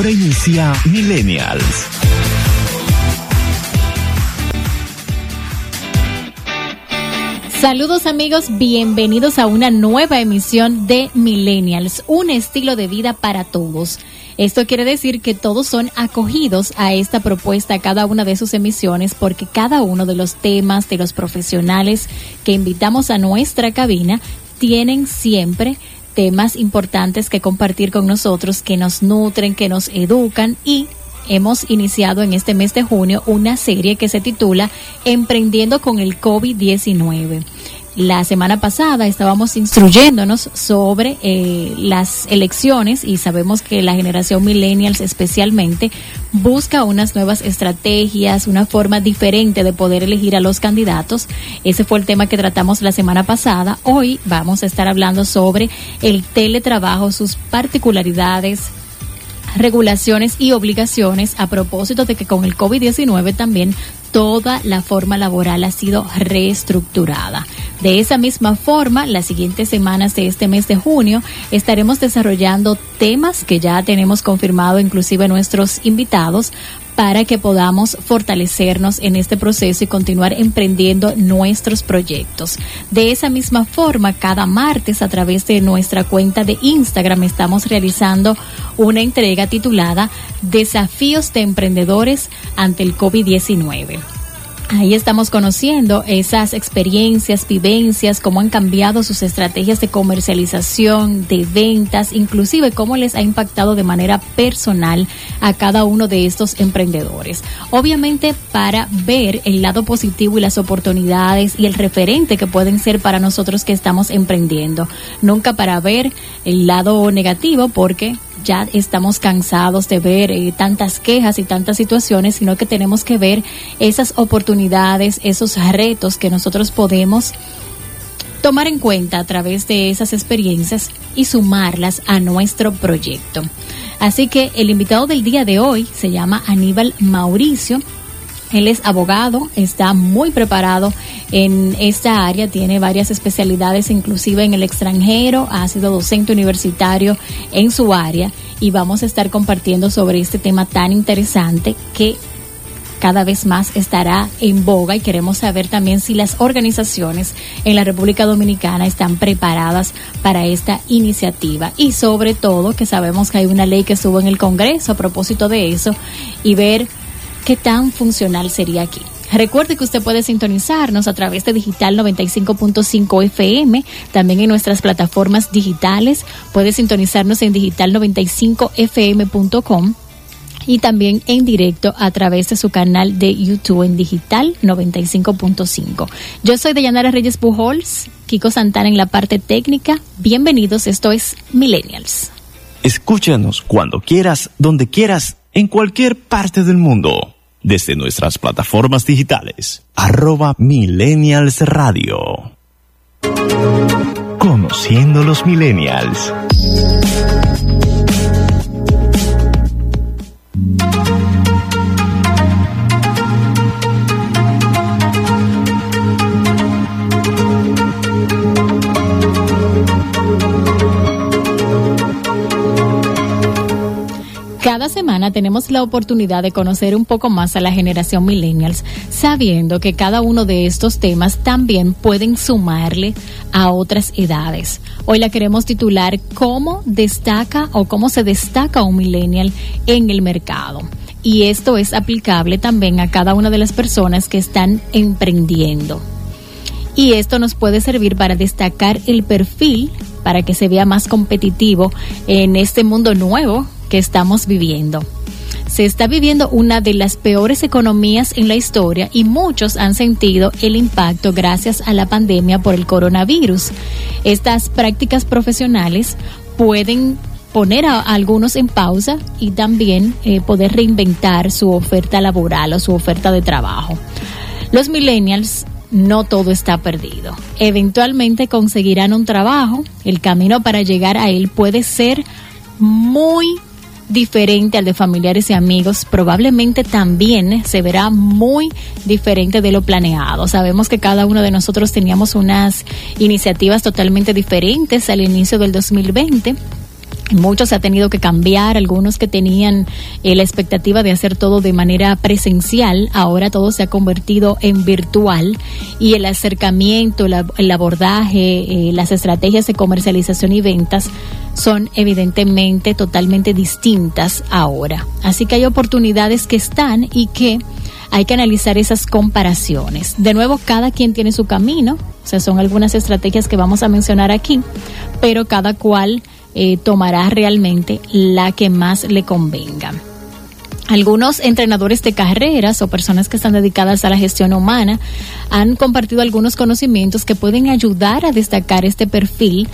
Ahora inicia Millennials. Saludos amigos, bienvenidos a una nueva emisión de Millennials, un estilo de vida para todos. Esto quiere decir que todos son acogidos a esta propuesta, a cada una de sus emisiones, porque cada uno de los temas de los profesionales que invitamos a nuestra cabina tienen siempre temas importantes que compartir con nosotros, que nos nutren, que nos educan y hemos iniciado en este mes de junio una serie que se titula Emprendiendo con el COVID-19. La semana pasada estábamos instruyéndonos sobre eh, las elecciones y sabemos que la generación millennials especialmente busca unas nuevas estrategias, una forma diferente de poder elegir a los candidatos. Ese fue el tema que tratamos la semana pasada. Hoy vamos a estar hablando sobre el teletrabajo, sus particularidades, regulaciones y obligaciones a propósito de que con el COVID-19 también toda la forma laboral ha sido reestructurada. De esa misma forma, las siguientes semanas de este mes de junio estaremos desarrollando temas que ya tenemos confirmado inclusive nuestros invitados para que podamos fortalecernos en este proceso y continuar emprendiendo nuestros proyectos. De esa misma forma, cada martes a través de nuestra cuenta de Instagram estamos realizando una entrega titulada Desafíos de Emprendedores ante el COVID-19. Ahí estamos conociendo esas experiencias, vivencias, cómo han cambiado sus estrategias de comercialización, de ventas, inclusive cómo les ha impactado de manera personal a cada uno de estos emprendedores. Obviamente para ver el lado positivo y las oportunidades y el referente que pueden ser para nosotros que estamos emprendiendo. Nunca para ver el lado negativo porque ya estamos cansados de ver eh, tantas quejas y tantas situaciones, sino que tenemos que ver esas oportunidades, esos retos que nosotros podemos tomar en cuenta a través de esas experiencias y sumarlas a nuestro proyecto. Así que el invitado del día de hoy se llama Aníbal Mauricio. Él es abogado, está muy preparado en esta área, tiene varias especialidades, inclusive en el extranjero, ha sido docente universitario en su área y vamos a estar compartiendo sobre este tema tan interesante que cada vez más estará en boga y queremos saber también si las organizaciones en la República Dominicana están preparadas para esta iniciativa. Y sobre todo que sabemos que hay una ley que estuvo en el Congreso a propósito de eso y ver qué tan funcional sería aquí. Recuerde que usted puede sintonizarnos a través de Digital 95.5 FM, también en nuestras plataformas digitales. Puede sintonizarnos en digital95fm.com y también en directo a través de su canal de YouTube en Digital 95.5. Yo soy Dayanara Reyes Pujols, Kiko Santana en la parte técnica. Bienvenidos, esto es Millennials. Escúchanos cuando quieras, donde quieras, en cualquier parte del mundo desde nuestras plataformas digitales. Arroba Millennials Radio. Conociendo los Millennials. Cada semana tenemos la oportunidad de conocer un poco más a la generación millennials, sabiendo que cada uno de estos temas también pueden sumarle a otras edades. Hoy la queremos titular ¿Cómo destaca o cómo se destaca un millennial en el mercado? Y esto es aplicable también a cada una de las personas que están emprendiendo. Y esto nos puede servir para destacar el perfil para que se vea más competitivo en este mundo nuevo que estamos viviendo. Se está viviendo una de las peores economías en la historia y muchos han sentido el impacto gracias a la pandemia por el coronavirus. Estas prácticas profesionales pueden poner a, algunos en pausa y también eh, poder reinventar su oferta laboral o su oferta de trabajo. Los millennials no todo está perdido. Eventualmente conseguirán un trabajo, el camino para llegar a él puede ser muy diferente al de familiares y amigos, probablemente también se verá muy diferente de lo planeado. Sabemos que cada uno de nosotros teníamos unas iniciativas totalmente diferentes al inicio del 2020 Muchos se ha tenido que cambiar, algunos que tenían eh, la expectativa de hacer todo de manera presencial, ahora todo se ha convertido en virtual y el acercamiento, el abordaje, eh, las estrategias de comercialización y ventas son evidentemente totalmente distintas ahora. Así que hay oportunidades que están y que hay que analizar esas comparaciones. De nuevo, cada quien tiene su camino, o sea, son algunas estrategias que vamos a mencionar aquí, pero cada cual eh, tomará realmente la que más le convenga. Algunos entrenadores de carreras o personas que están dedicadas a la gestión humana han compartido algunos conocimientos que pueden ayudar a destacar este perfil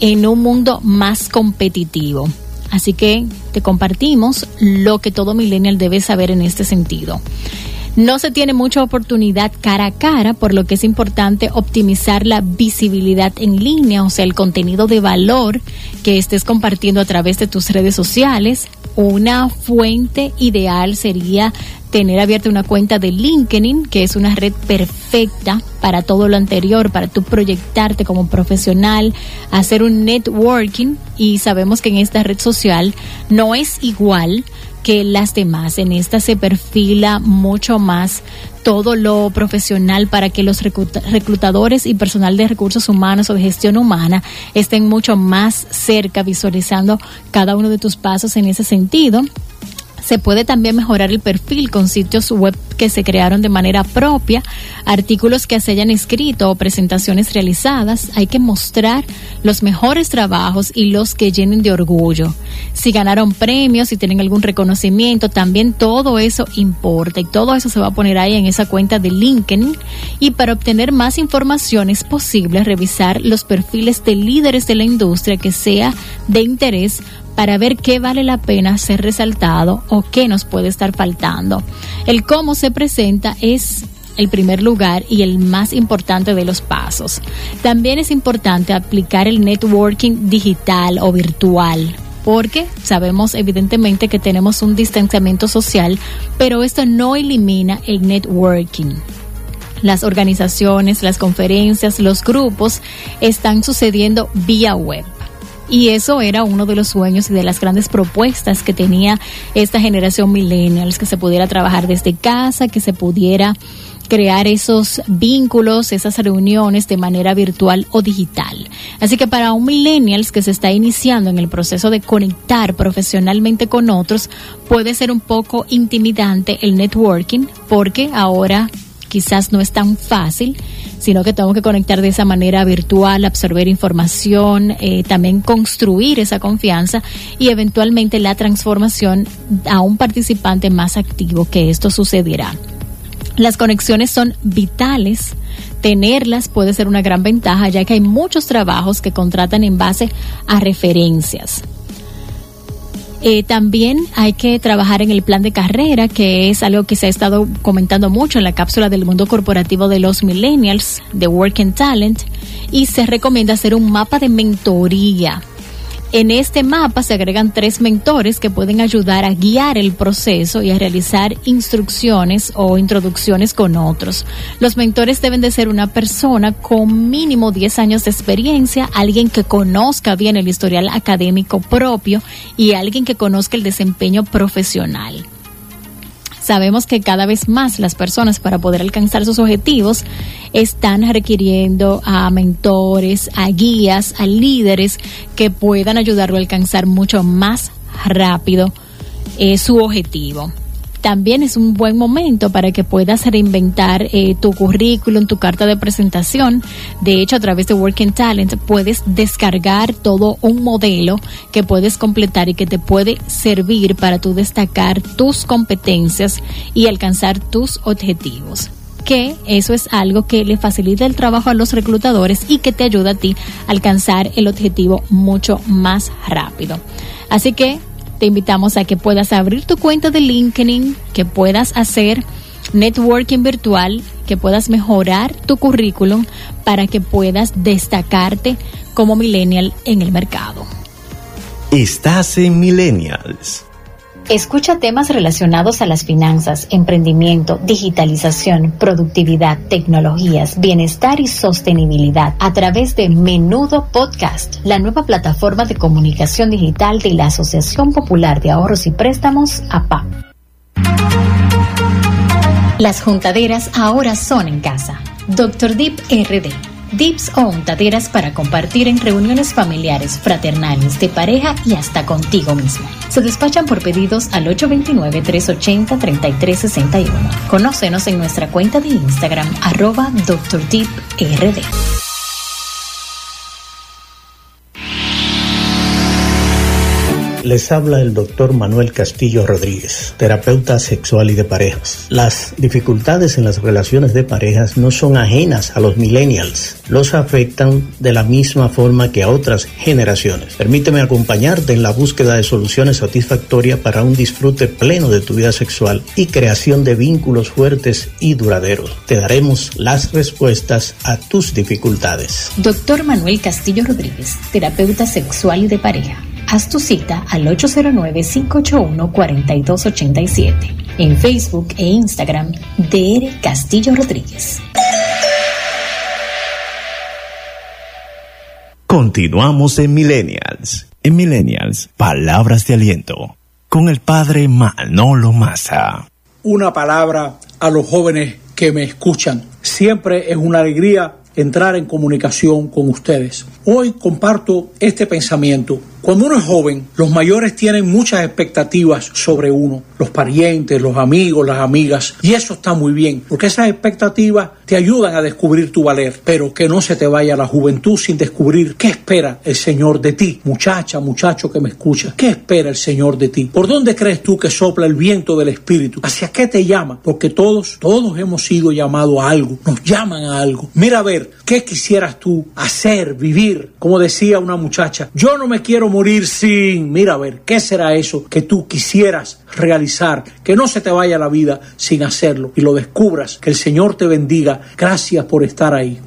en un mundo más competitivo. Así que te compartimos lo que todo millennial debe saber en este sentido. No se tiene mucha oportunidad cara a cara, por lo que es importante optimizar la visibilidad en línea, o sea, el contenido de valor que estés compartiendo a través de tus redes sociales. Una fuente ideal sería tener abierta una cuenta de LinkedIn, que es una red perfecta para todo lo anterior, para tú proyectarte como profesional, hacer un networking y sabemos que en esta red social no es igual que las demás. En esta se perfila mucho más todo lo profesional para que los reclutadores y personal de recursos humanos o de gestión humana estén mucho más cerca visualizando cada uno de tus pasos en ese sentido. Se puede también mejorar el perfil con sitios web que se crearon de manera propia, artículos que se hayan escrito o presentaciones realizadas. Hay que mostrar los mejores trabajos y los que llenen de orgullo. Si ganaron premios, si tienen algún reconocimiento, también todo eso importa y todo eso se va a poner ahí en esa cuenta de LinkedIn. Y para obtener más información es posible revisar los perfiles de líderes de la industria que sea de interés para ver qué vale la pena ser resaltado o qué nos puede estar faltando. El cómo se presenta es el primer lugar y el más importante de los pasos. También es importante aplicar el networking digital o virtual porque sabemos evidentemente que tenemos un distanciamiento social, pero esto no elimina el networking. Las organizaciones, las conferencias, los grupos están sucediendo vía web. Y eso era uno de los sueños y de las grandes propuestas que tenía esta generación millennials, que se pudiera trabajar desde casa, que se pudiera crear esos vínculos, esas reuniones de manera virtual o digital. Así que para un millennials que se está iniciando en el proceso de conectar profesionalmente con otros, puede ser un poco intimidante el networking porque ahora quizás no es tan fácil, sino que tengo que conectar de esa manera virtual, absorber información, eh, también construir esa confianza y eventualmente la transformación a un participante más activo que esto sucederá. Las conexiones son vitales. Tenerlas puede ser una gran ventaja ya que hay muchos trabajos que contratan en base a referencias. Eh, también hay que trabajar en el plan de carrera, que es algo que se ha estado comentando mucho en la cápsula del mundo corporativo de los millennials, de Work and Talent, y se recomienda hacer un mapa de mentoría en este mapa se agregan tres mentores que pueden ayudar a guiar el proceso y a realizar instrucciones o introducciones con otros. Los mentores deben de ser una persona con mínimo 10 años de experiencia, alguien que conozca bien el historial académico propio y alguien que conozca el desempeño profesional. Sabemos que cada vez más las personas para poder alcanzar sus objetivos están requiriendo a mentores, a guías, a líderes que puedan ayudarlo a alcanzar mucho más rápido eh, su objetivo también es un buen momento para que puedas reinventar eh, tu currículum, tu carta de presentación. De hecho, a través de Working Talent puedes descargar todo un modelo que puedes completar y que te puede servir para tú destacar tus competencias y alcanzar tus objetivos. que eso es algo que le facilita el trabajo a los reclutadores y que te ayuda a ti a alcanzar el objetivo mucho más rápido. Así que te invitamos a que puedas abrir tu cuenta de LinkedIn, que puedas hacer networking virtual, que puedas mejorar tu currículum para que puedas destacarte como millennial en el mercado. Estás en Millennials. Escucha temas relacionados a las finanzas, emprendimiento, digitalización, productividad, tecnologías, bienestar y sostenibilidad a través de Menudo Podcast, la nueva plataforma de comunicación digital de la Asociación Popular de Ahorros y Préstamos, APA. Las juntaderas ahora son en casa. Dr. Deep RD dips o untaderas para compartir en reuniones familiares, fraternales, de pareja y hasta contigo mismo. Se despachan por pedidos al 829-380-3361. Conócenos en nuestra cuenta de Instagram arroba. Les habla el doctor Manuel Castillo Rodríguez, terapeuta sexual y de parejas. Las dificultades en las relaciones de parejas no son ajenas a los millennials. Los afectan de la misma forma que a otras generaciones. Permíteme acompañarte en la búsqueda de soluciones satisfactorias para un disfrute pleno de tu vida sexual y creación de vínculos fuertes y duraderos. Te daremos las respuestas a tus dificultades. Doctor Manuel Castillo Rodríguez, terapeuta sexual y de pareja Haz tu cita al 809-581-4287 en Facebook e Instagram DR Castillo Rodríguez. Continuamos en Millennials. En Millennials, palabras de aliento con el padre Manolo Massa. Una palabra a los jóvenes que me escuchan. Siempre es una alegría entrar en comunicación con ustedes. Hoy comparto este pensamiento cuando uno es joven, los mayores tienen muchas expectativas sobre uno, los parientes, los amigos, las amigas, y eso está muy bien, porque esas expectativas te ayudan a descubrir tu valer, pero que no se te vaya la juventud sin descubrir qué espera el Señor de ti, muchacha, muchacho que me escucha, qué espera el Señor de ti, por dónde crees tú que sopla el viento del Espíritu, hacia qué te llama, porque todos, todos hemos sido llamados a algo, nos llaman a algo. Mira a ver, ¿qué quisieras tú hacer, vivir? Como decía una muchacha, yo no me quiero morir sin, mira a ver, ¿qué será eso que tú quisieras realizar? Que no se te vaya la vida sin hacerlo y lo descubras, que el Señor te bendiga. Gracias por estar ahí.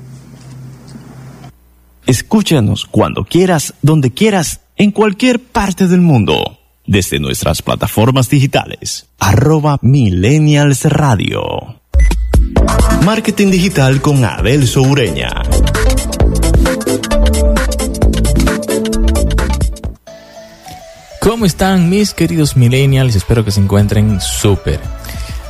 Escúchanos cuando quieras, donde quieras, en cualquier parte del mundo, desde nuestras plataformas digitales, arroba Millennials Radio. Marketing Digital con Abel Soureña. ¿Cómo están mis queridos millennials? Espero que se encuentren súper.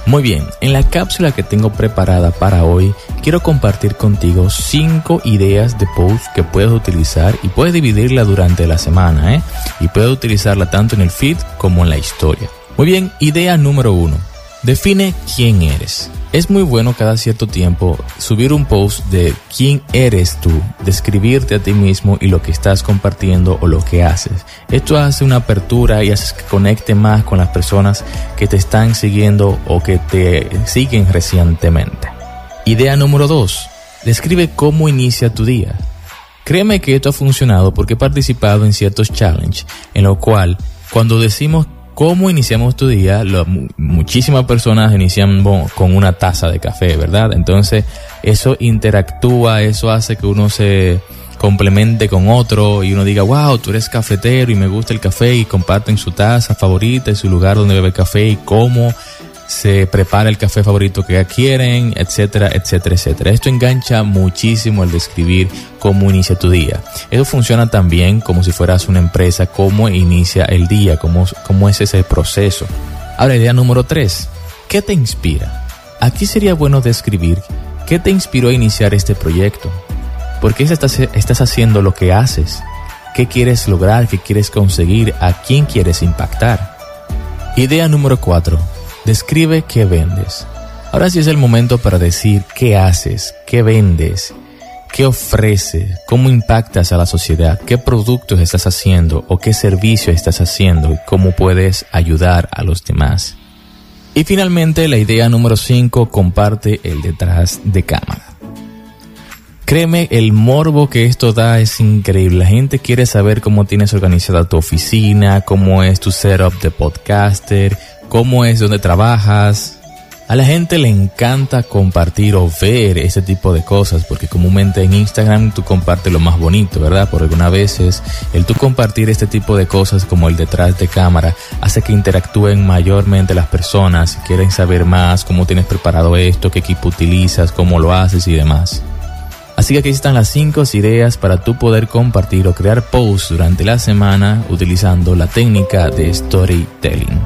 Muy bien, en la cápsula que tengo preparada para hoy, quiero compartir contigo 5 ideas de post que puedes utilizar y puedes dividirla durante la semana, ¿eh? Y puedes utilizarla tanto en el feed como en la historia. Muy bien, idea número 1. Define quién eres. Es muy bueno cada cierto tiempo subir un post de quién eres tú, describirte a ti mismo y lo que estás compartiendo o lo que haces. Esto hace una apertura y hace que conecte más con las personas que te están siguiendo o que te siguen recientemente. Idea número 2. Describe cómo inicia tu día. Créeme que esto ha funcionado porque he participado en ciertos challenges en lo cual cuando decimos ¿Cómo iniciamos tu día? muchísimas personas inician con una taza de café, ¿verdad? Entonces eso interactúa, eso hace que uno se complemente con otro y uno diga, wow, tú eres cafetero y me gusta el café y comparten su taza favorita y su lugar donde bebe café y cómo se prepara el café favorito que quieren, etcétera, etcétera, etcétera. Esto engancha muchísimo el describir cómo inicia tu día. Eso funciona también como si fueras una empresa, cómo inicia el día, cómo, cómo es ese proceso. Ahora, idea número tres. ¿Qué te inspira? Aquí sería bueno describir qué te inspiró a iniciar este proyecto. ¿Por qué estás, estás haciendo lo que haces? ¿Qué quieres lograr? ¿Qué quieres conseguir? ¿A quién quieres impactar? Idea número cuatro Describe qué vendes. Ahora sí es el momento para decir qué haces, qué vendes, qué ofreces, cómo impactas a la sociedad, qué productos estás haciendo o qué servicio estás haciendo y cómo puedes ayudar a los demás. Y finalmente, la idea número 5, comparte el detrás de cámara. Créeme, el morbo que esto da es increíble. La gente quiere saber cómo tienes organizada tu oficina, cómo es tu setup de podcaster, cómo es donde trabajas, a la gente le encanta compartir o ver ese tipo de cosas porque comúnmente en Instagram tú compartes lo más bonito, ¿verdad? Por algunas veces el tú compartir este tipo de cosas como el detrás de cámara hace que interactúen mayormente las personas, quieren saber más, cómo tienes preparado esto, qué equipo utilizas, cómo lo haces y demás. Así que aquí están las 5 ideas para tú poder compartir o crear posts durante la semana utilizando la técnica de storytelling.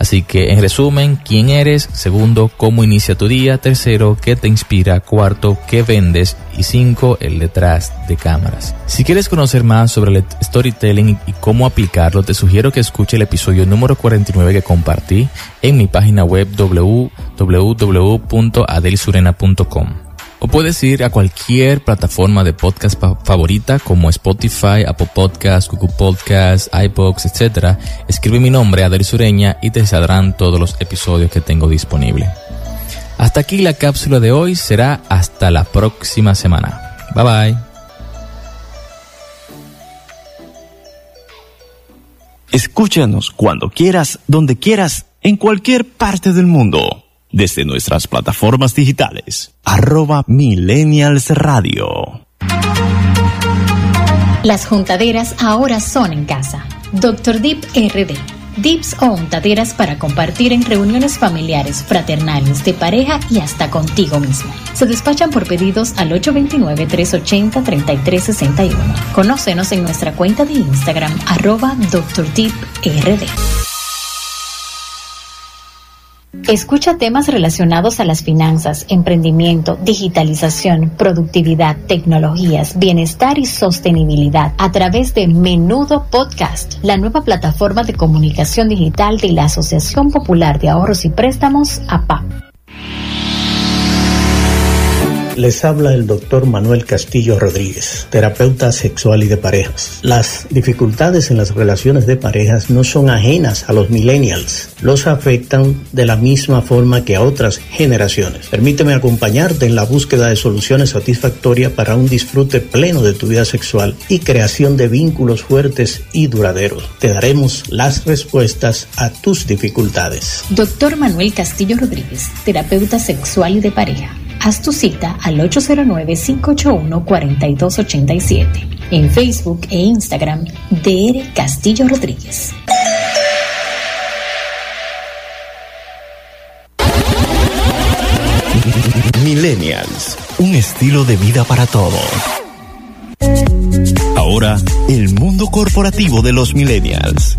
Así que en resumen, ¿quién eres? Segundo, ¿cómo inicia tu día? Tercero, ¿qué te inspira? Cuarto, ¿qué vendes? Y cinco, el detrás de cámaras. Si quieres conocer más sobre el storytelling y cómo aplicarlo, te sugiero que escuche el episodio número 49 que compartí en mi página web www.adelsurena.com. O puedes ir a cualquier plataforma de podcast favorita como Spotify, Apple Podcasts, Google Podcasts, iBox, etc. Escribe mi nombre, Adel Sureña, y te saldrán todos los episodios que tengo disponible. Hasta aquí la cápsula de hoy, será hasta la próxima semana. Bye bye. Escúchanos cuando quieras, donde quieras, en cualquier parte del mundo desde nuestras plataformas digitales. Arroba Millennials Radio. Las juntaderas ahora son en casa. Doctor Dip RD. Dips o untaderas para compartir en reuniones familiares, fraternales, de pareja y hasta contigo mismo. Se despachan por pedidos al 829-380-3361. Conócenos en nuestra cuenta de Instagram arroba Dr. Deep. Escucha temas relacionados a las finanzas, emprendimiento, digitalización, productividad, tecnologías, bienestar y sostenibilidad a través de Menudo Podcast, la nueva plataforma de comunicación digital de la Asociación Popular de Ahorros y Préstamos, APA. Les habla el doctor Manuel Castillo Rodríguez, terapeuta sexual y de parejas. Las dificultades en las relaciones de parejas no son ajenas a los millennials. Los afectan de la misma forma que a otras generaciones. Permíteme acompañarte en la búsqueda de soluciones satisfactorias para un disfrute pleno de tu vida sexual y creación de vínculos fuertes y duraderos. Te daremos las respuestas a tus dificultades. Doctor Manuel Castillo Rodríguez, terapeuta sexual y de pareja Haz tu cita al 809-581-4287 en Facebook e Instagram DR Castillo Rodríguez. Millennials, un estilo de vida para todos. Ahora, el mundo corporativo de los millennials.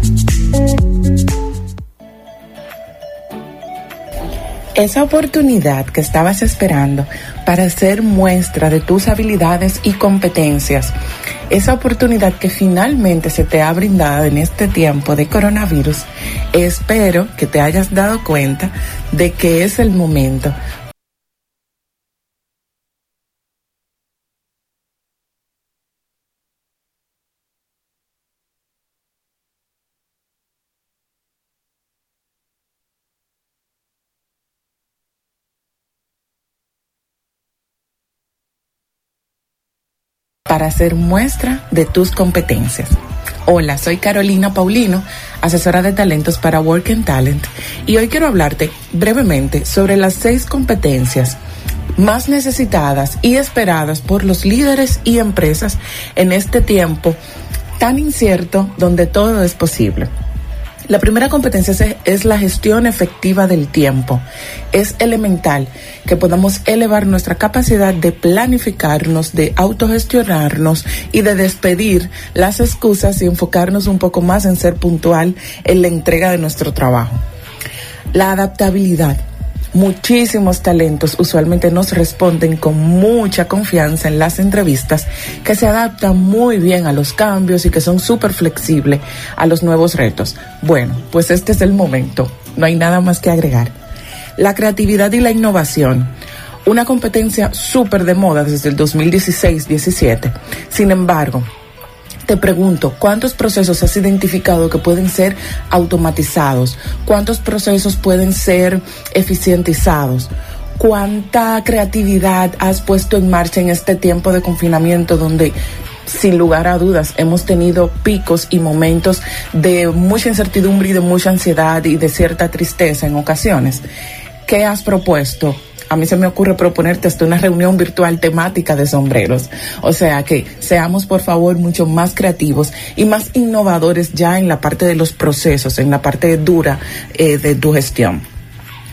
Esa oportunidad que estabas esperando para hacer muestra de tus habilidades y competencias, esa oportunidad que finalmente se te ha brindado en este tiempo de coronavirus, espero que te hayas dado cuenta de que es el momento para hacer muestra de tus competencias. Hola, soy Carolina Paulino, asesora de talentos para Work and Talent, y hoy quiero hablarte brevemente sobre las seis competencias más necesitadas y esperadas por los líderes y empresas en este tiempo tan incierto donde todo es posible. La primera competencia es, la gestión efectiva del tiempo. Es elemental que podamos elevar nuestra capacidad de planificarnos, de autogestionarnos y de despedir las excusas y enfocarnos un poco más en ser puntual en la entrega de nuestro trabajo. La adaptabilidad muchísimos talentos usualmente nos responden con mucha confianza en las entrevistas, que se adaptan muy bien a los cambios y que son súper flexibles a los nuevos retos. Bueno, pues este es el momento, no hay nada más que agregar. La creatividad y la innovación una competencia súper de moda desde el 2016-17. Sin embargo, te pregunto, ¿cuántos procesos has identificado que pueden ser automatizados? ¿Cuántos procesos pueden ser eficientizados? ¿Cuánta creatividad has puesto en marcha en este tiempo de confinamiento donde sin lugar a dudas, hemos tenido picos y momentos de mucha incertidumbre y de mucha ansiedad y de cierta tristeza en ocasiones. ¿Qué has propuesto? A mí se me ocurre proponerte hasta una reunión virtual temática de sombreros. O sea que seamos por favor mucho más creativos y más innovadores ya en la parte de los procesos, en la parte dura eh, de tu gestión.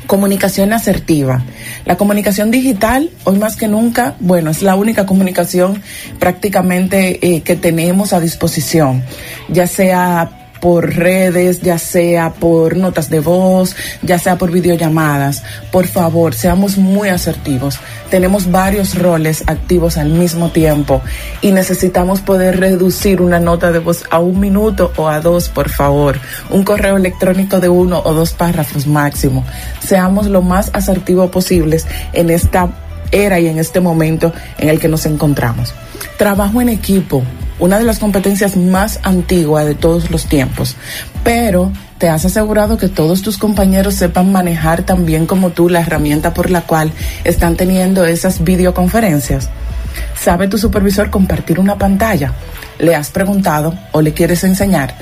Comunicación asertiva. La comunicación digital, hoy más que nunca, bueno, es la única comunicación prácticamente eh, que tenemos a disposición, ya sea por redes, ya sea por notas de voz, ya sea por videollamadas. Por favor, seamos muy asertivos. Tenemos varios roles activos al mismo tiempo y necesitamos poder reducir una nota de voz a un minuto o a dos, por favor. Un correo electrónico de uno o dos párrafos máximo. Seamos lo más asertivos posibles en esta era y en este momento en el que nos encontramos. Trabajo en equipo, una de las competencias más antiguas de todos los tiempos, pero te has asegurado que todos tus compañeros sepan manejar también como tú la herramienta por la cual están teniendo esas videoconferencias. ¿Sabe tu supervisor compartir una pantalla? ¿Le has preguntado o le quieres enseñar?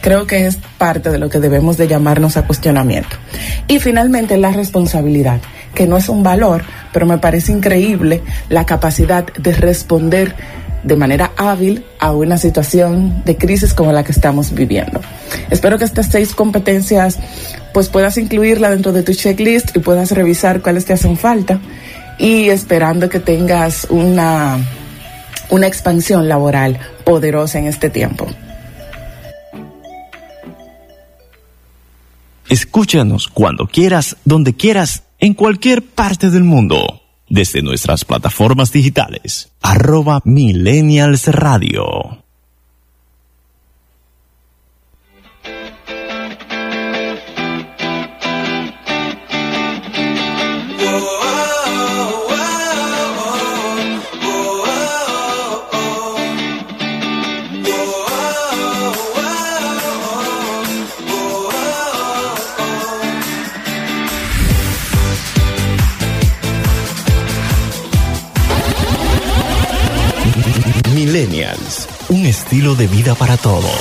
Creo que es parte de lo que debemos de llamarnos a cuestionamiento. Y finalmente la responsabilidad, que no es un valor, pero me parece increíble la capacidad de responder de manera hábil a una situación de crisis como la que estamos viviendo. Espero que estas seis competencias pues puedas incluirla dentro de tu checklist y puedas revisar cuáles te hacen falta y esperando que tengas una, una expansión laboral poderosa en este tiempo. Escúchanos cuando quieras, donde quieras, en cualquier parte del mundo desde nuestras plataformas digitales, arroba Millennials Radio. Estilo de vida para todos.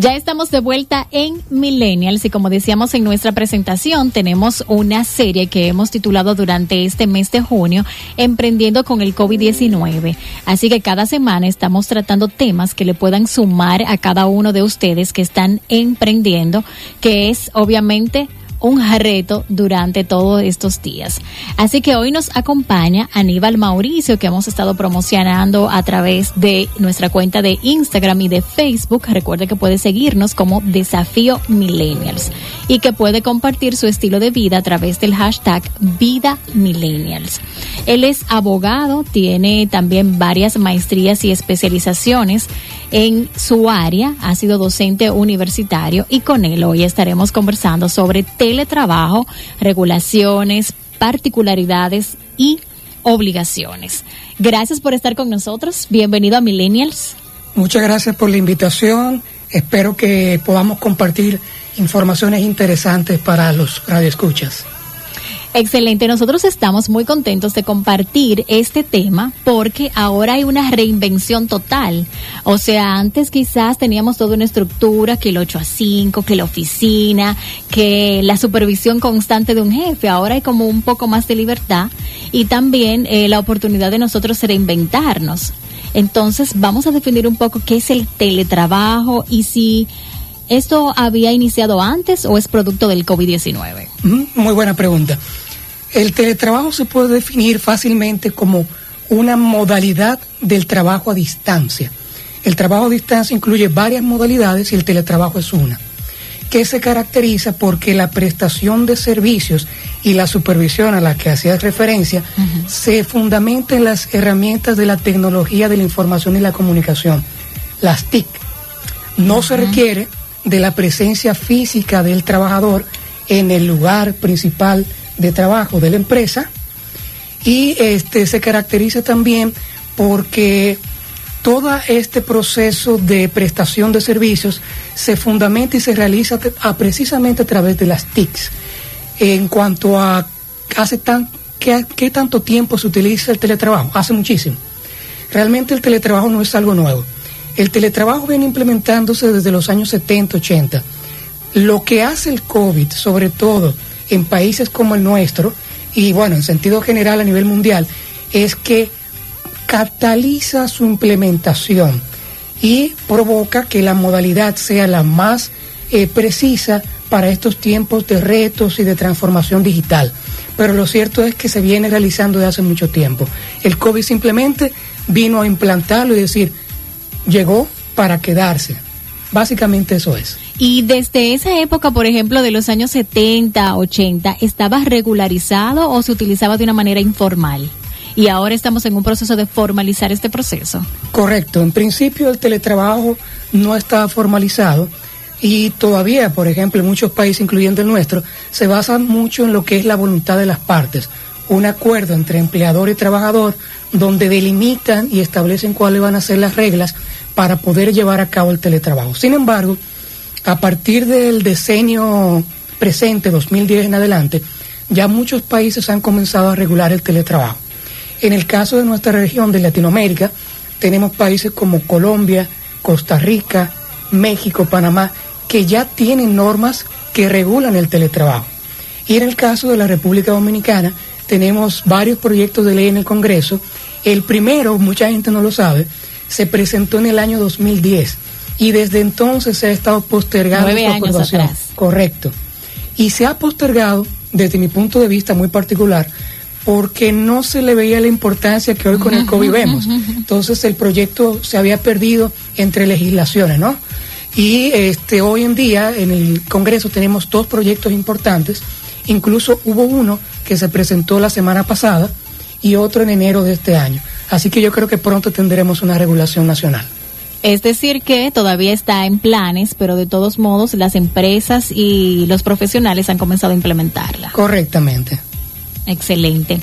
Ya estamos de vuelta en Millennials y como decíamos en nuestra presentación, tenemos una serie que hemos titulado durante este mes de junio, Emprendiendo con el COVID-19. Así que cada semana estamos tratando temas que le puedan sumar a cada uno de ustedes que están emprendiendo, que es obviamente un reto durante todos estos días. Así que hoy nos acompaña Aníbal Mauricio, que hemos estado promocionando a través de nuestra cuenta de Instagram y de Facebook. Recuerde que puede seguirnos como Desafío Millennials y que puede compartir su estilo de vida a través del hashtag Vida Millennials. Él es abogado, tiene también varias maestrías y especializaciones en su área, ha sido docente universitario y con él hoy estaremos conversando sobre teletrabajo, regulaciones, particularidades y obligaciones. Gracias por estar con nosotros. Bienvenido a Millennials. Muchas gracias por la invitación. Espero que podamos compartir informaciones interesantes para los radioescuchas. Excelente, nosotros estamos muy contentos de compartir este tema porque ahora hay una reinvención total. O sea, antes quizás teníamos toda una estructura, que el 8 a 5, que la oficina, que la supervisión constante de un jefe. Ahora hay como un poco más de libertad y también eh, la oportunidad de nosotros reinventarnos. Entonces, vamos a definir un poco qué es el teletrabajo y si ¿Esto había iniciado antes o es producto del COVID-19? Muy buena pregunta. El teletrabajo se puede definir fácilmente como una modalidad del trabajo a distancia. El trabajo a distancia incluye varias modalidades y el teletrabajo es una, que se caracteriza porque la prestación de servicios y la supervisión a la que hacías referencia se fundamenta en las herramientas de la tecnología de la información y la comunicación, las TIC. No se requiere de la presencia física del trabajador en el lugar principal de trabajo de la empresa y este se caracteriza también porque todo este proceso de prestación de servicios se fundamenta y se realiza precisamente a través de las TICs. En cuanto a hace tan, ¿qué, ¿qué tanto tiempo se utiliza el teletrabajo? Hace muchísimo. Realmente el teletrabajo no es algo nuevo. El teletrabajo viene implementándose desde los años 70, 80. Lo que hace el COVID, sobre todo en países como el nuestro, y bueno, en sentido general a nivel mundial, es que cataliza su implementación y provoca que la modalidad sea la más eh, precisa para estos tiempos de retos y de transformación digital. Pero lo cierto es que se viene realizando desde hace mucho tiempo. El COVID simplemente vino a implantarlo y decir, llegó para quedarse. Básicamente eso es. Y desde esa época, por ejemplo, de los años 70, 80, ¿estaba regularizado o se utilizaba de una manera informal? y ahora estamos en un proceso de formalizar este proceso. Correcto, en principio el teletrabajo no está formalizado y todavía, por ejemplo, en muchos países, incluyendo el nuestro, se basa mucho en lo que es la voluntad de las partes, un acuerdo entre empleador y trabajador donde delimitan y establecen cuáles van a ser las reglas para poder llevar a cabo el teletrabajo. Sin embargo, a partir del decenio presente, 2010 en adelante, ya muchos países han comenzado a regular el teletrabajo. En el caso de nuestra región de Latinoamérica, tenemos países como Colombia, Costa Rica, México, Panamá, que ya tienen normas que regulan el teletrabajo. Y en el caso de la República Dominicana, tenemos varios proyectos de ley en el Congreso. El primero, mucha gente no lo sabe, se presentó en el año 2010 y desde entonces se ha estado postergando su aprobación. Correcto. Y se ha postergado, desde mi punto de vista muy particular, porque no se le veía la importancia que hoy con el COVID vemos. Entonces el proyecto se había perdido entre legislaciones, ¿no? Y este, hoy en día en el Congreso tenemos dos proyectos importantes, incluso hubo uno que se presentó la semana pasada y otro en enero de este año. Así que yo creo que pronto tendremos una regulación nacional. Es decir, que todavía está en planes, pero de todos modos las empresas y los profesionales han comenzado a implementarla. Correctamente. Excelente.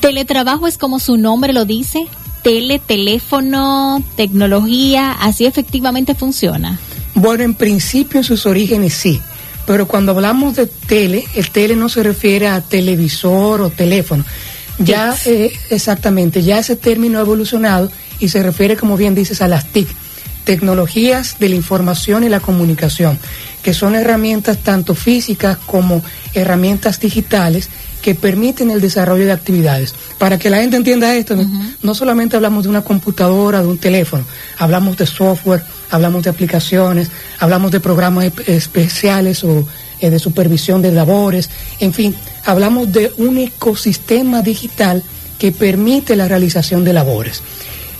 Teletrabajo es como su nombre lo dice, tele, teléfono, tecnología, así efectivamente funciona. Bueno, en principio en sus orígenes sí, pero cuando hablamos de tele, el tele no se refiere a televisor o teléfono. Ya, eh, exactamente, ya ese término ha evolucionado y se refiere, como bien dices, a las TIC, tecnologías de la información y la comunicación, que son herramientas tanto físicas como herramientas digitales que permiten el desarrollo de actividades. Para que la gente entienda esto, no, solamente hablamos de una computadora, de un teléfono, hablamos de software, hablamos de aplicaciones, hablamos de programas especiales o eh, de supervisión de labores, en fin, hablamos de un ecosistema digital que permite la realización de labores.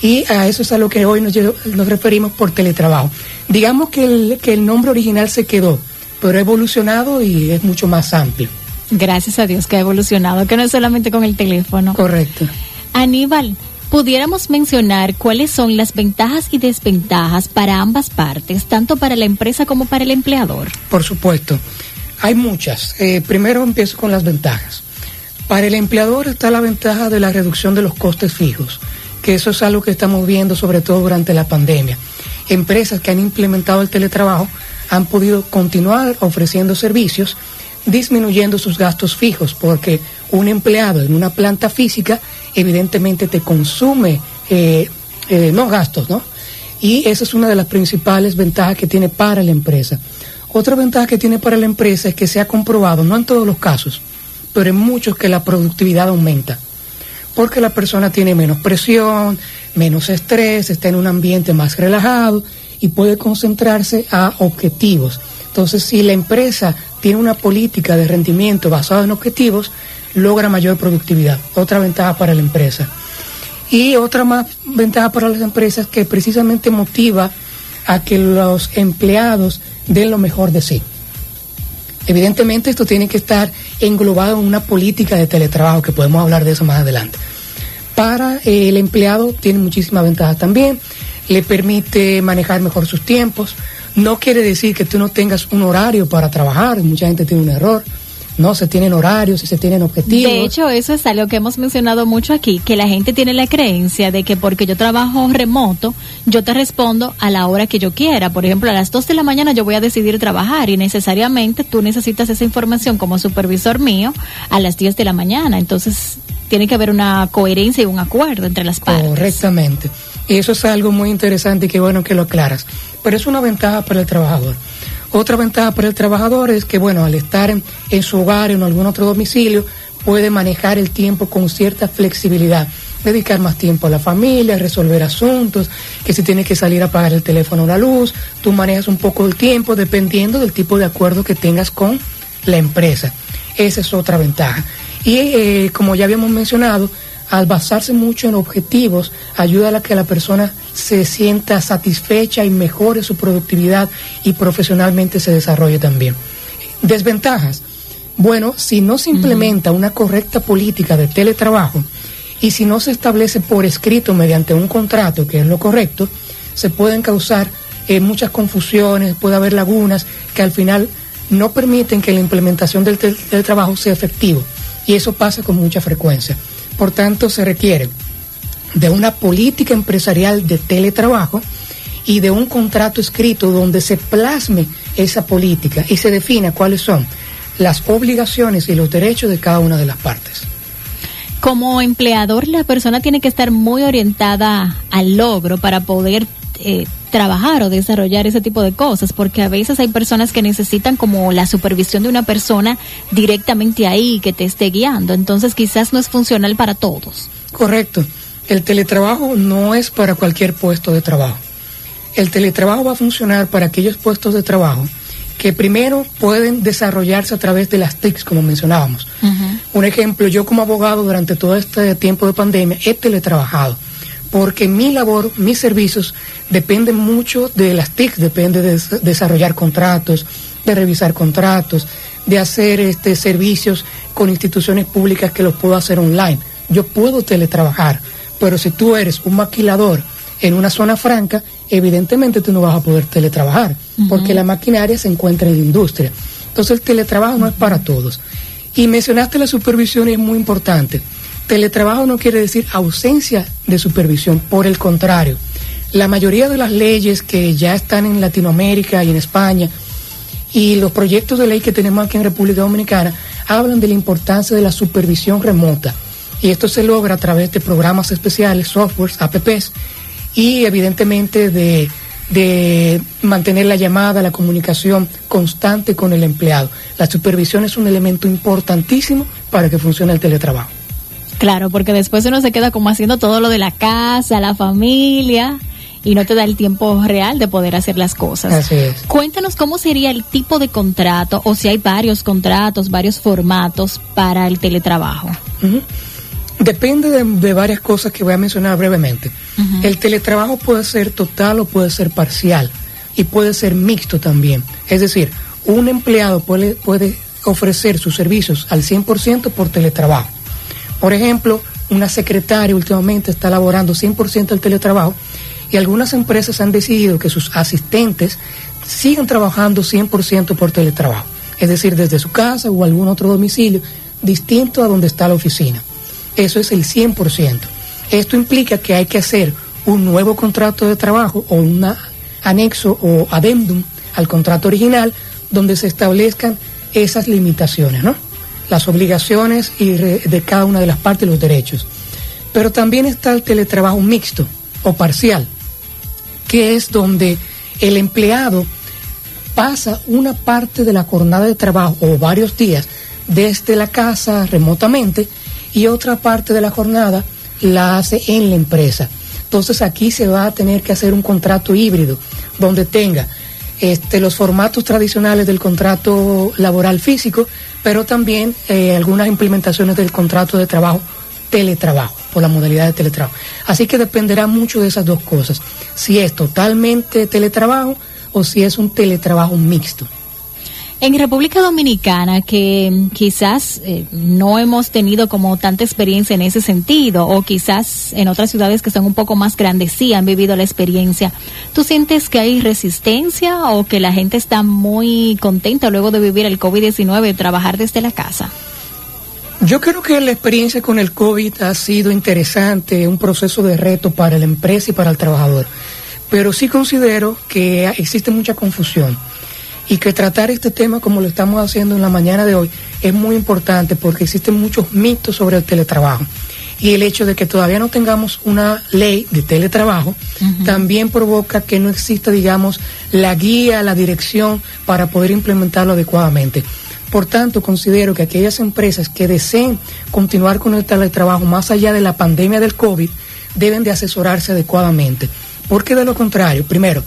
Y a eso es a lo que hoy nos, nos referimos por teletrabajo. Digamos que el, que el nombre original se quedó, pero ha evolucionado y es mucho más amplio. Gracias a Dios que ha evolucionado, que no es solamente con el teléfono. Correcto. Aníbal, pudiéramos mencionar cuáles son las ventajas y desventajas para ambas partes, tanto para la empresa como para el empleador. Por supuesto, hay muchas. Eh, primero empiezo con las ventajas. Para el empleador está la ventaja de la reducción de los costes fijos, que eso es algo que estamos viendo sobre todo durante la pandemia. Empresas que han implementado el teletrabajo han podido continuar ofreciendo servicios disminuyendo sus gastos fijos, porque un empleado en una planta física evidentemente te consume eh, eh, no gastos, ¿no? Y esa es una de las principales ventajas que tiene para la empresa. Otra ventaja que tiene para la empresa es que se ha comprobado, no en todos los casos, pero en muchos que la productividad aumenta, porque la persona tiene menos presión, menos estrés, está en un ambiente más relajado y puede concentrarse a objetivos. Entonces, si la empresa tiene una política de rendimiento basada en objetivos, logra mayor productividad. Otra ventaja para la empresa. Y otra más ventaja para las empresas que precisamente motiva a que los empleados den lo mejor de sí. Evidentemente esto tiene que estar englobado en una política de teletrabajo, que podemos hablar de eso más adelante. Para el empleado tiene muchísimas ventajas también, le permite manejar mejor sus tiempos, no quiere decir que tú no tengas un horario para trabajar, mucha gente tiene un error. ¿No? Se tienen horarios y se tienen objetivos. De hecho, eso es algo que hemos mencionado mucho aquí, que la gente tiene la creencia de que porque yo trabajo remoto, yo te respondo a la hora que yo quiera. Por ejemplo, a las 2 de la mañana yo voy a decidir trabajar y necesariamente tú necesitas esa información como supervisor mío a las 10 de la mañana. Entonces, tiene que haber una coherencia y un acuerdo entre las partes. Correctamente. Y eso es algo muy interesante y qué bueno que lo aclaras. Pero es una ventaja para el trabajador. Otra ventaja para el trabajador es que, bueno, al estar en, su hogar o en algún otro domicilio, puede manejar el tiempo con cierta flexibilidad, dedicar más tiempo a la familia, resolver asuntos, que si tiene que salir a pagar el teléfono o la luz, tú manejas un poco el tiempo dependiendo del tipo de acuerdo que tengas con la empresa. Esa es otra ventaja. Y eh, como ya habíamos mencionado, al basarse mucho en objetivos, ayuda a que la persona se sienta satisfecha y mejore su productividad y profesionalmente se desarrolle también. Desventajas. Bueno, si no se implementa una correcta política de teletrabajo y si no se establece por escrito mediante un contrato, que es lo correcto, se pueden causar eh, muchas confusiones, puede haber lagunas que al final no permiten que la implementación del teletrabajo sea efectivo. Y eso pasa con mucha frecuencia. Por tanto, se requiere de una política empresarial de teletrabajo y de un contrato escrito donde se plasme esa política y se defina cuáles son las obligaciones y los derechos de cada una de las partes. Como empleador, la persona tiene que estar muy orientada al logro para poder eh, trabajar o desarrollar ese tipo de cosas, porque a veces hay personas que necesitan como la supervisión de una persona directamente ahí que te esté guiando, entonces quizás no es funcional para todos. Correcto. El teletrabajo no es para cualquier puesto de trabajo. El teletrabajo va a funcionar para aquellos puestos de trabajo que primero pueden desarrollarse a través de las TICs, como mencionábamos. Un ejemplo, yo como abogado durante todo este tiempo de pandemia he teletrabajado porque mi labor, mis servicios dependen mucho de las TIC, depende de desarrollar contratos, de revisar contratos, de hacer este, servicios con instituciones públicas que los puedo hacer online. Yo puedo teletrabajar, pero si tú eres un maquilador en una zona franca, evidentemente tú no vas a poder teletrabajar, porque la maquinaria se encuentra en la industria. Entonces el teletrabajo no es para todos. Y mencionaste la supervisión y es muy importante. Teletrabajo no quiere decir ausencia de supervisión, por el contrario. La mayoría de las leyes que ya están en Latinoamérica y en España y los proyectos de ley que tenemos aquí en República Dominicana hablan de la importancia de la supervisión remota. Y esto se logra a través de programas especiales, softwares, apps y evidentemente de, de mantener la llamada, la comunicación constante con el empleado. La supervisión es un elemento importantísimo para que funcione el teletrabajo. Claro, porque después uno se queda como haciendo todo lo de la casa, la familia y no te da el tiempo real de poder hacer las cosas. Así es. Cuéntanos cómo sería el tipo de contrato o si hay varios contratos, varios formatos para el teletrabajo. Depende de, varias cosas que voy a mencionar brevemente. El teletrabajo puede ser total o puede ser parcial y puede ser mixto también. Es decir, un empleado puede, puede ofrecer sus servicios al 100% por teletrabajo por ejemplo, una secretaria últimamente está laborando 100% el teletrabajo y algunas empresas han decidido que sus asistentes sigan trabajando 100% por teletrabajo, es decir, desde su casa o algún otro domicilio distinto a donde está la oficina. Eso es el 100%. Esto implica que hay que hacer un nuevo contrato de trabajo o un anexo o adendum al contrato original donde se establezcan esas limitaciones, ¿no? Las obligaciones y de cada una de las partes los derechos. Pero también está el teletrabajo mixto o parcial, que es donde el empleado pasa una parte de la jornada de trabajo o varios días desde la casa remotamente y otra parte de la jornada la hace en la empresa. Entonces aquí se va a tener que hacer un contrato híbrido donde tenga este, los formatos tradicionales del contrato laboral físico, pero también eh, algunas implementaciones del contrato de trabajo teletrabajo, por la modalidad de teletrabajo. Así que dependerá mucho de esas dos cosas, si es totalmente teletrabajo o si es un teletrabajo mixto. En República Dominicana, que quizás eh, no hemos tenido como tanta experiencia en ese sentido, o quizás en otras ciudades que son un poco más grandes sí han vivido la experiencia, ¿tú sientes que hay resistencia o que la gente está muy contenta luego de vivir el COVID-19 y trabajar desde la casa? Yo creo que la experiencia con el COVID ha sido interesante, un proceso de reto para la empresa y para el trabajador, pero sí considero que existe mucha confusión y que tratar este tema como lo estamos haciendo en la mañana de hoy es muy importante porque existen muchos mitos sobre el teletrabajo. Y el hecho de que todavía no tengamos una ley de teletrabajo también provoca que no exista, digamos, la guía, la dirección para poder implementarlo adecuadamente. Por tanto, considero que aquellas empresas que deseen continuar con el teletrabajo más allá de la pandemia del COVID deben de asesorarse adecuadamente. Porque de lo contrario, primero,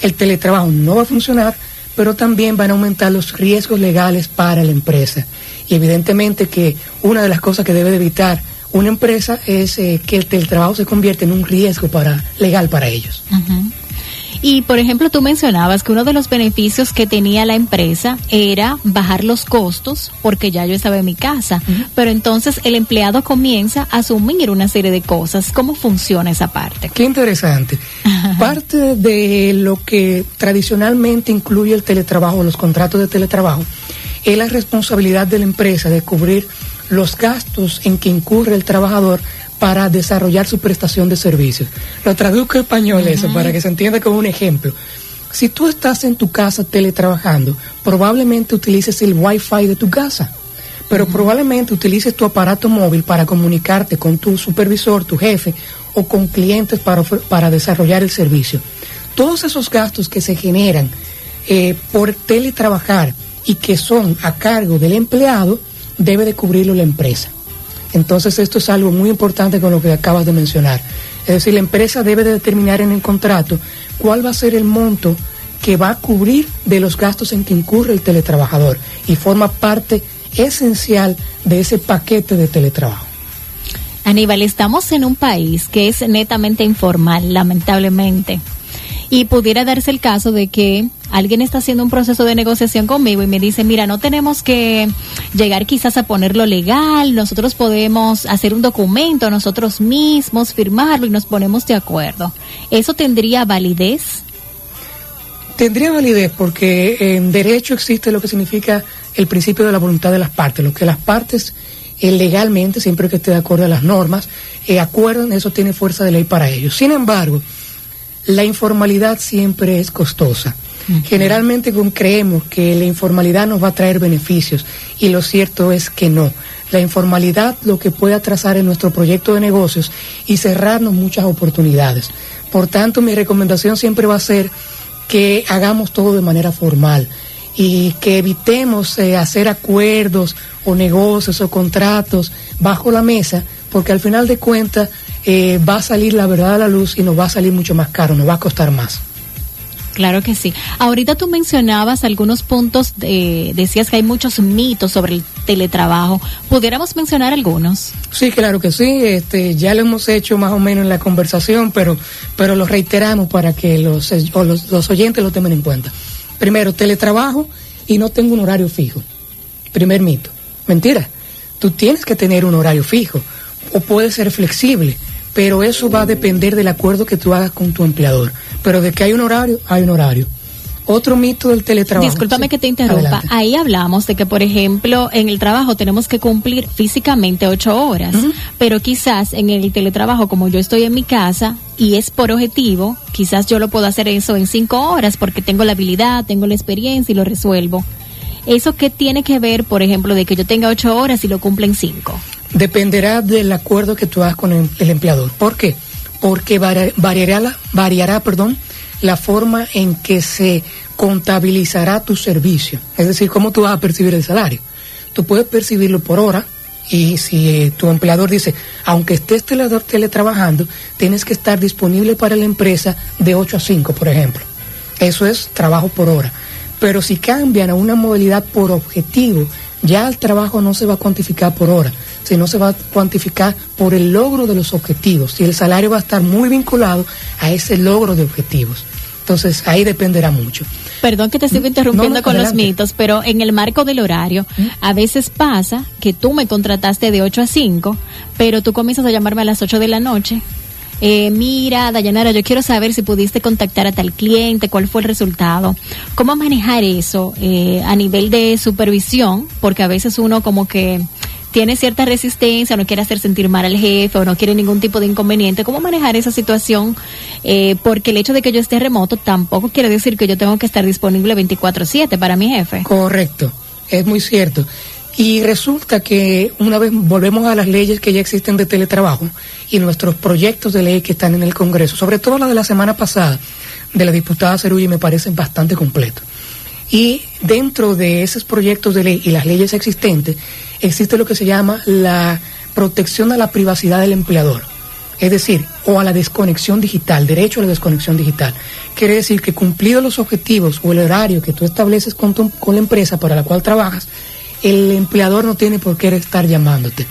el teletrabajo no va a funcionar, pero también van a aumentar los riesgos legales para la empresa. Y evidentemente que una de las cosas que debe de evitar una empresa es eh, que el teletrabajo se convierta en un riesgo para, legal para ellos. Y por ejemplo, tú mencionabas que uno de los beneficios que tenía la empresa era bajar los costos porque ya yo estaba en mi casa, pero entonces el empleado comienza a asumir una serie de cosas. ¿Cómo funciona esa parte? Qué interesante. Parte de lo que tradicionalmente incluye el teletrabajo, los contratos de teletrabajo, es la responsabilidad de la empresa de cubrir los gastos en que incurre el trabajador para desarrollar su prestación de servicios. Lo traduzco en español eso, para que se entienda como un ejemplo. Si tú estás en tu casa teletrabajando, probablemente utilices el Wi-Fi de tu casa, pero probablemente utilices tu aparato móvil para comunicarte con tu supervisor, tu jefe o con clientes para, para desarrollar el servicio. Todos esos gastos que se generan eh, por teletrabajar y que son a cargo del empleado, debe de cubrirlo la empresa. Entonces esto es algo muy importante con lo que acabas de mencionar. Es decir, la empresa debe de determinar en el contrato cuál va a ser el monto que va a cubrir de los gastos en que incurre el teletrabajador y forma parte esencial de ese paquete de teletrabajo. Aníbal, estamos en un país que es netamente informal, lamentablemente y pudiera darse el caso de que alguien está haciendo un proceso de negociación conmigo y me dice, mira, no tenemos que llegar quizás a ponerlo legal, nosotros podemos hacer un documento nosotros mismos, firmarlo y nos ponemos de acuerdo. ¿Eso tendría validez? Tendría validez porque en derecho existe lo que significa el principio de la voluntad de las partes, lo que las partes eh, legalmente, siempre que esté de acuerdo a las normas, eh, acuerdan, eso tiene fuerza de ley para ellos. Sin embargo, la informalidad siempre es costosa. Generalmente creemos que la informalidad nos va a traer beneficios y lo cierto es que no. La informalidad lo que puede atrasar en nuestro proyecto de negocios y cerrarnos muchas oportunidades. Por tanto, mi recomendación siempre va a ser que hagamos todo de manera formal y que evitemos eh, hacer acuerdos o negocios o contratos bajo la mesa, porque al final de cuentas eh, va a salir la verdad a la luz y nos va a salir mucho más caro, nos va a costar más. Claro que sí. Ahorita tú mencionabas algunos puntos, decías que hay muchos mitos sobre el teletrabajo. ¿Pudiéramos mencionar algunos? Sí, claro que sí. Este, ya lo hemos hecho más o menos en la conversación, pero, pero lo reiteramos para que los, los, los oyentes lo tengan en cuenta. Primero, teletrabajo y no tengo un horario fijo. Primer mito. Mentira. Tú tienes que tener un horario fijo o puede ser flexible pero eso va a depender del acuerdo que tú hagas con tu empleador. Pero de que hay un horario, hay un horario. Otro mito del teletrabajo. Discúlpame que te interrumpa. Ahí hablamos de que, por ejemplo, en el trabajo tenemos que cumplir físicamente ocho horas, pero quizás en el teletrabajo, como yo estoy en mi casa y es por objetivo, quizás yo lo puedo hacer eso en cinco horas porque tengo la habilidad, tengo la experiencia y lo resuelvo. ¿Eso qué tiene que ver, por ejemplo, de que yo tenga ocho horas y lo cumpla en cinco? Dependerá del acuerdo que tú hagas con el, empleador. ¿Por qué? Porque variará, la, variará perdón, la forma en que se contabilizará tu servicio. Es decir, cómo tú vas a percibir el salario. Tú puedes percibirlo por hora y si eh, tu empleador dice, aunque estés teletrabajando, tienes que estar disponible para la empresa de 8 a 5, por ejemplo. Eso es trabajo por hora. Pero si cambian a una modalidad por objetivo, ya el trabajo no se va a cuantificar por hora, sino se va a cuantificar por el logro de los objetivos y el salario va a estar muy vinculado a ese logro de objetivos. Entonces ahí dependerá mucho. Perdón que te estoy interrumpiendo con los mitos, pero en el marco del horario, a veces pasa que tú me contrataste de 8 a 5, pero tú comienzas a llamarme a las 8 de la noche. Eh, mira, Dayanara, yo quiero saber si pudiste contactar a tal cliente, cuál fue el resultado. ¿Cómo manejar eso eh, a nivel de supervisión? Porque a veces uno como que tiene cierta resistencia, no quiere hacer sentir mal al jefe o no quiere ningún tipo de inconveniente, ¿cómo manejar esa situación? Eh, porque el hecho de que yo esté remoto tampoco quiere decir que yo tengo que estar disponible 24/7 para mi jefe. Correcto, es muy cierto. Y resulta que una vez volvemos a las leyes que ya existen de teletrabajo y nuestros proyectos de ley que están en el Congreso, sobre todo la de la semana pasada de la diputada Cerulli me parecen bastante completos. Y dentro de esos proyectos de ley y las leyes existentes, existe lo que se llama la protección a la privacidad del empleador. Es decir, o a la desconexión digital, derecho a la desconexión digital. Quiere decir que cumplidos los objetivos o el horario que tú estableces con, con la empresa para la cual trabajas, el empleador no tiene por qué estar llamándote.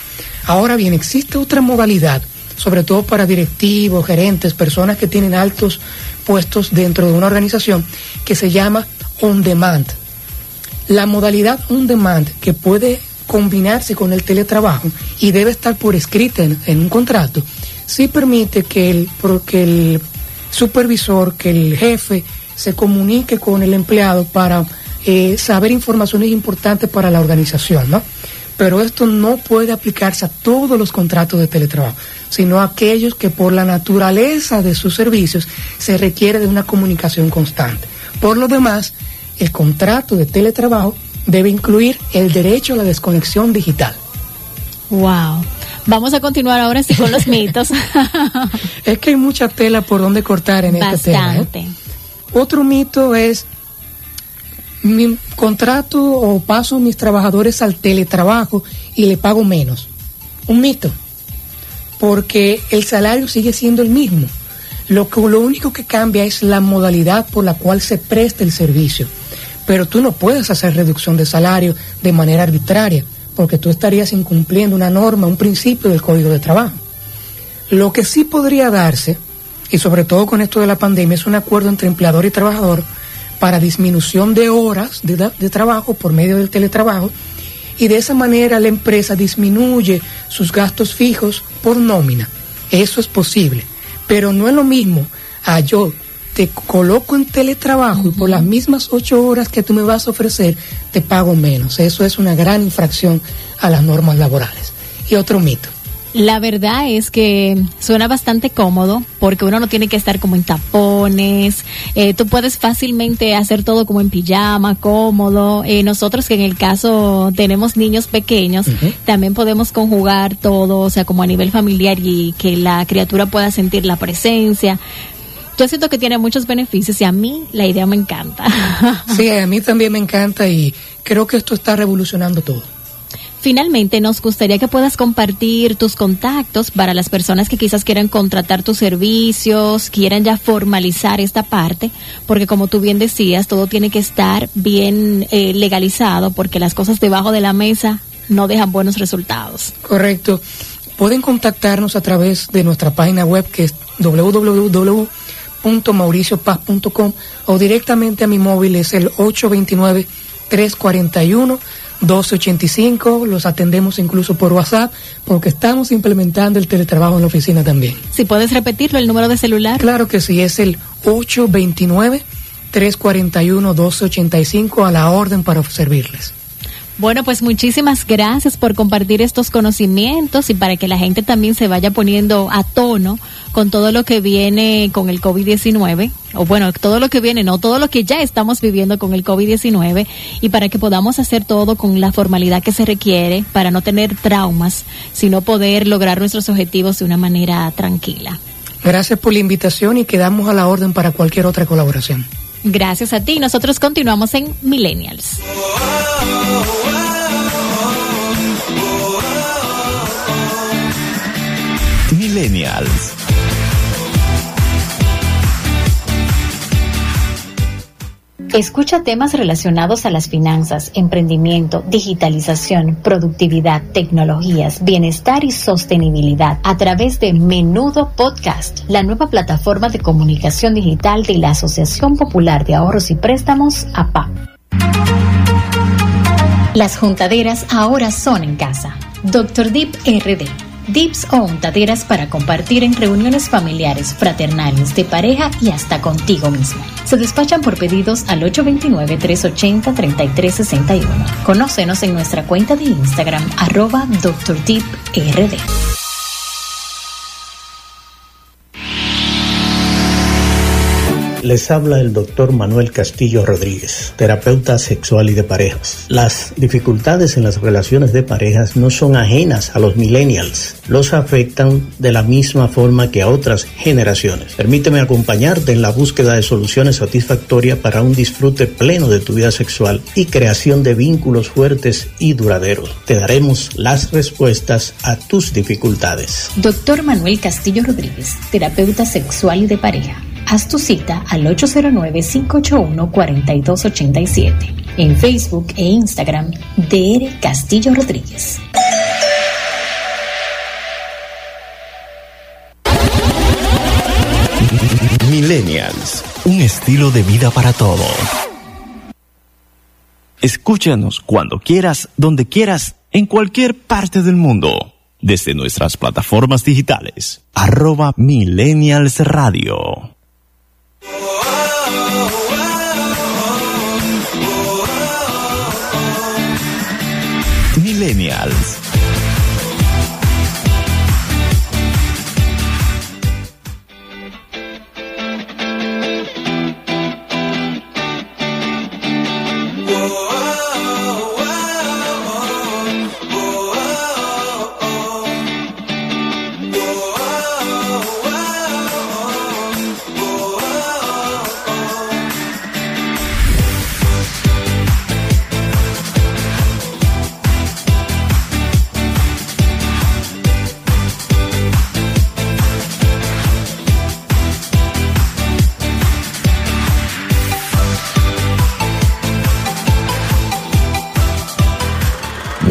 Ahora bien, existe otra modalidad, sobre todo para directivos, gerentes, personas que tienen altos puestos dentro de una organización, que se llama on demand. La modalidad on demand que puede combinarse con el teletrabajo y debe estar por escrita en, un contrato, sí permite que el, que el supervisor, que el jefe se comunique con el empleado para eh, saber informaciones importantes para la organización, ¿no? Pero esto no puede aplicarse a todos los contratos de teletrabajo, sino a aquellos que por la naturaleza de sus servicios se requiere de una comunicación constante. Por lo demás, el contrato de teletrabajo debe incluir el derecho a la desconexión digital. Wow. Vamos a continuar ahora sí con los mitos. es que hay mucha tela por donde cortar en este tema. ¿eh? Otro mito es mi contrato o paso mis trabajadores al teletrabajo y le pago menos. Un mito, porque el salario sigue siendo el mismo. Lo, que, lo único que cambia es la modalidad por la cual se presta el servicio pero tú no puedes hacer reducción de salario de manera arbitraria, porque tú estarías incumpliendo una norma, un principio del Código de Trabajo. Lo que sí podría darse, y sobre todo con esto de la pandemia, es un acuerdo entre empleador y trabajador para disminución de horas de, trabajo por medio del teletrabajo, y de esa manera la empresa disminuye sus gastos fijos por nómina. Eso es posible, pero no es lo mismo a yo te coloco en teletrabajo y por las mismas ocho horas que tú me vas a ofrecer, te pago menos. Eso es una gran infracción a las normas laborales. Y otro mito. La verdad es que suena bastante cómodo porque uno no tiene que estar como en tapones, eh, tú puedes fácilmente hacer todo como en pijama, cómodo. Eh, nosotros que en el caso tenemos niños pequeños, también podemos conjugar todo, o sea, como a nivel familiar y que la criatura pueda sentir la presencia. Yo siento que tiene muchos beneficios y a mí la idea me encanta. Sí, a mí también me encanta y creo que esto está revolucionando todo. Finalmente, nos gustaría que puedas compartir tus contactos para las personas que quizás quieran contratar tus servicios, quieran ya formalizar esta parte, porque como tú bien decías, todo tiene que estar bien eh, legalizado, porque las cosas debajo de la mesa no dejan buenos resultados. Correcto. Pueden contactarnos a través de nuestra página web que es www mauriciopaz.com o directamente a mi móvil es el 829 341 1285, los atendemos incluso por WhatsApp, porque estamos implementando el teletrabajo en la oficina también. Si puedes repetirlo, el número de celular. Claro que sí, es el 829-341-1285 a la orden para servirles. Bueno, pues muchísimas gracias por compartir estos conocimientos y para que la gente también se vaya poniendo a tono con todo lo que viene con el COVID-19, o bueno, todo lo que viene, no todo lo que ya estamos viviendo con el COVID-19, y para que podamos hacer todo con la formalidad que se requiere para no tener traumas, sino poder lograr nuestros objetivos de una manera tranquila. Gracias por la invitación y quedamos a la orden para cualquier otra colaboración. Gracias a ti. Nosotros continuamos en Millennials. Millennials. Escucha temas relacionados a las finanzas, emprendimiento, digitalización, productividad, tecnologías, bienestar y sostenibilidad a través de Menudo Podcast, la nueva plataforma de comunicación digital de la Asociación Popular de Ahorros y Préstamos, APA. Las juntaderas ahora son en casa. Dr. Deep RD dips o untaderas para compartir en reuniones familiares, fraternales, de pareja y hasta contigo mismo. Se despachan por pedidos al 829-380-3361. Conócenos en nuestra cuenta de Instagram arroba DrDeepRD. Les habla el doctor Manuel Castillo Rodríguez, terapeuta sexual y de parejas. Las dificultades en las relaciones de parejas no son ajenas a los millennials, los afectan de la misma forma que a otras generaciones. Permíteme acompañarte en la búsqueda de soluciones satisfactorias para un disfrute pleno de tu vida sexual y creación de vínculos fuertes y duraderos. Te daremos las respuestas a tus dificultades. Doctor Manuel Castillo Rodríguez, terapeuta sexual y de pareja Haz tu cita al 809-581-4287 en Facebook e Instagram DR Castillo Rodríguez. Millennials, un estilo de vida para todos. Escúchanos cuando quieras, donde quieras, en cualquier parte del mundo, desde nuestras plataformas digitales. Arroba Millennials Radio. Millennials.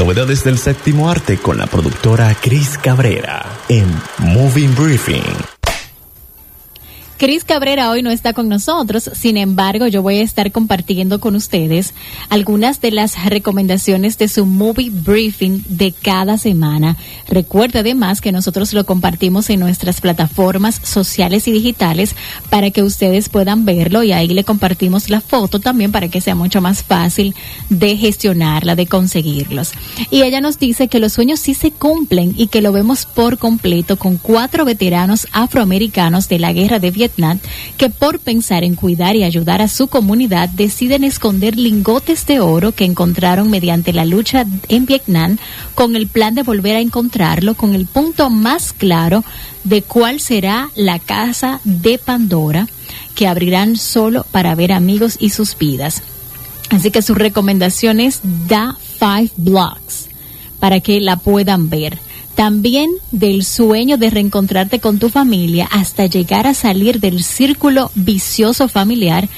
Novedades del séptimo arte con la productora Cris Cabrera en Moving Briefing. Cris Cabrera hoy no está con nosotros, sin embargo yo voy a estar compartiendo con ustedes algunas de las recomendaciones de su movie briefing de cada semana. Recuerda además que nosotros lo compartimos en nuestras plataformas sociales y digitales para que ustedes puedan verlo y ahí le compartimos la foto también para que sea mucho más fácil de gestionarla, de conseguirlos. Y ella nos dice que los sueños sí se cumplen y que lo vemos por completo con cuatro veteranos afroamericanos de la guerra de Vietnam que por pensar en cuidar y ayudar a su comunidad deciden esconder lingotes de oro que encontraron mediante la lucha en Vietnam con el plan de volver a encontrarlo con el punto más claro de cuál será la casa de Pandora que abrirán solo para ver amigos y sus vidas. Así que su recomendación es Da Five Blocks para que la puedan ver también del sueño de reencontrarte con tu familia hasta llegar a salir del círculo vicioso familiar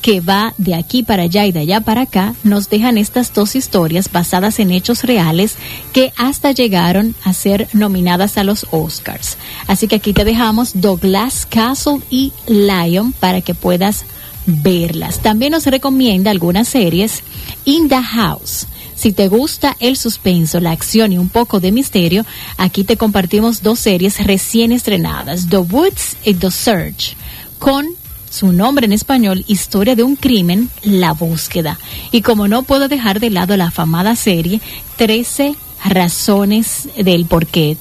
que va de aquí para allá y de allá para acá, nos dejan estas dos historias basadas en hechos reales que hasta llegaron a ser nominadas a los Oscars. Así que aquí te dejamos Douglas Castle y Lion para que puedas verlas. También nos recomienda algunas series In the House si te gusta el suspenso, la acción y un poco de misterio, aquí te compartimos dos series recién estrenadas, The Woods y The Search, con su nombre en español, Historia de un crimen, La búsqueda. Y como no puedo dejar de lado la afamada serie, 13 razones del porqué.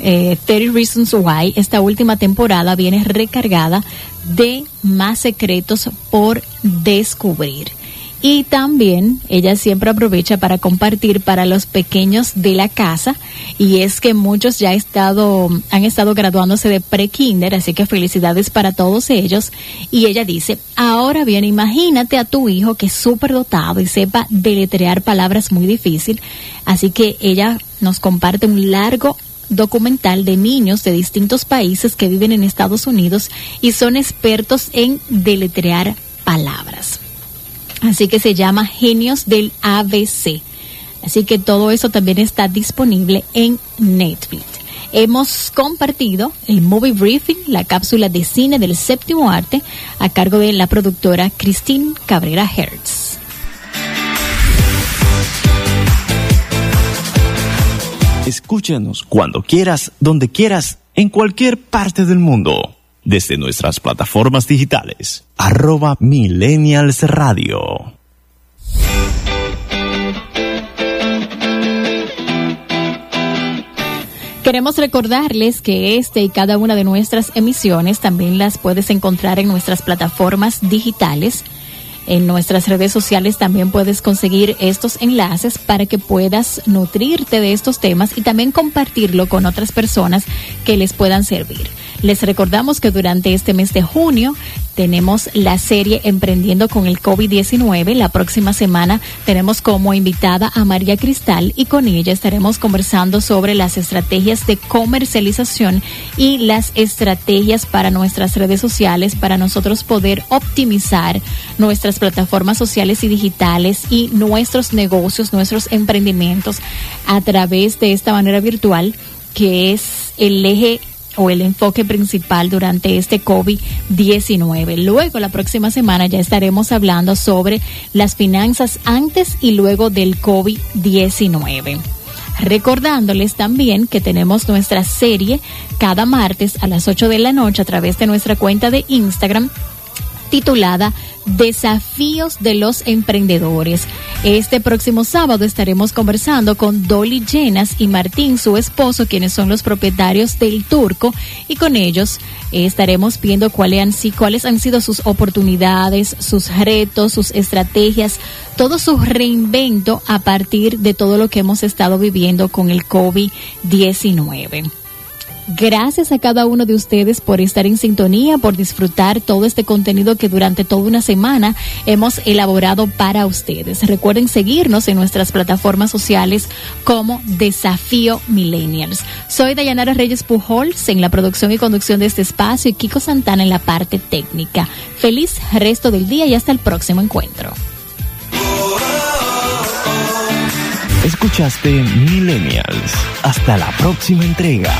Eh, 30 Reasons Why, esta última temporada viene recargada de más secretos por descubrir. Y también ella siempre aprovecha para compartir para los pequeños de la casa. Y es que muchos ya estado, han estado graduándose de pre-kinder, así que felicidades para todos ellos. Y ella dice, ahora bien, imagínate a tu hijo que es súper dotado y sepa deletrear palabras muy difíciles. Así que ella nos comparte un largo documental de niños de distintos países que viven en Estados Unidos y son expertos en deletrear palabras. Así que se llama Genios del ABC. Así que todo eso también está disponible en Netflix. Hemos compartido el Movie Briefing, la cápsula de cine del séptimo arte, a cargo de la productora Christine Cabrera Hertz. Escúchanos cuando quieras, donde quieras, en cualquier parte del mundo. Desde nuestras plataformas digitales. Arroba Millennials Radio. Queremos recordarles que este y cada una de nuestras emisiones también las puedes encontrar en nuestras plataformas digitales. En nuestras redes sociales también puedes conseguir estos enlaces para que puedas nutrirte de estos temas y también compartirlo con otras personas que les puedan servir. Les recordamos que durante este mes de junio tenemos la serie Emprendiendo con el COVID-19. La próxima semana tenemos como invitada a María Cristal y con ella estaremos conversando sobre las estrategias de comercialización y las estrategias para nuestras redes sociales para nosotros poder optimizar nuestras plataformas sociales y digitales y nuestros negocios, nuestros emprendimientos a través de esta manera virtual que es el eje o el enfoque principal durante este COVID-19. Luego, la próxima semana ya estaremos hablando sobre las finanzas antes y luego del COVID-19. Recordándoles también que tenemos nuestra serie cada martes a las 8 de la noche a través de nuestra cuenta de Instagram titulada Desafíos de los Emprendedores. Este próximo sábado estaremos conversando con Dolly Llenas y Martín, su esposo, quienes son los propietarios del Turco, y con ellos estaremos viendo cuáles han, cuáles han sido sus oportunidades, sus retos, sus estrategias, todo su reinvento a partir de todo lo que hemos estado viviendo con el COVID-19. Gracias a cada uno de ustedes por estar en sintonía, por disfrutar todo este contenido que durante toda una semana hemos elaborado para ustedes. Recuerden seguirnos en nuestras plataformas sociales como Desafío Millennials. Soy Dayanara Reyes Pujols en la producción y conducción de este espacio y Kiko Santana en la parte técnica. Feliz resto del día y hasta el próximo encuentro. Escuchaste Millennials. Hasta la próxima entrega.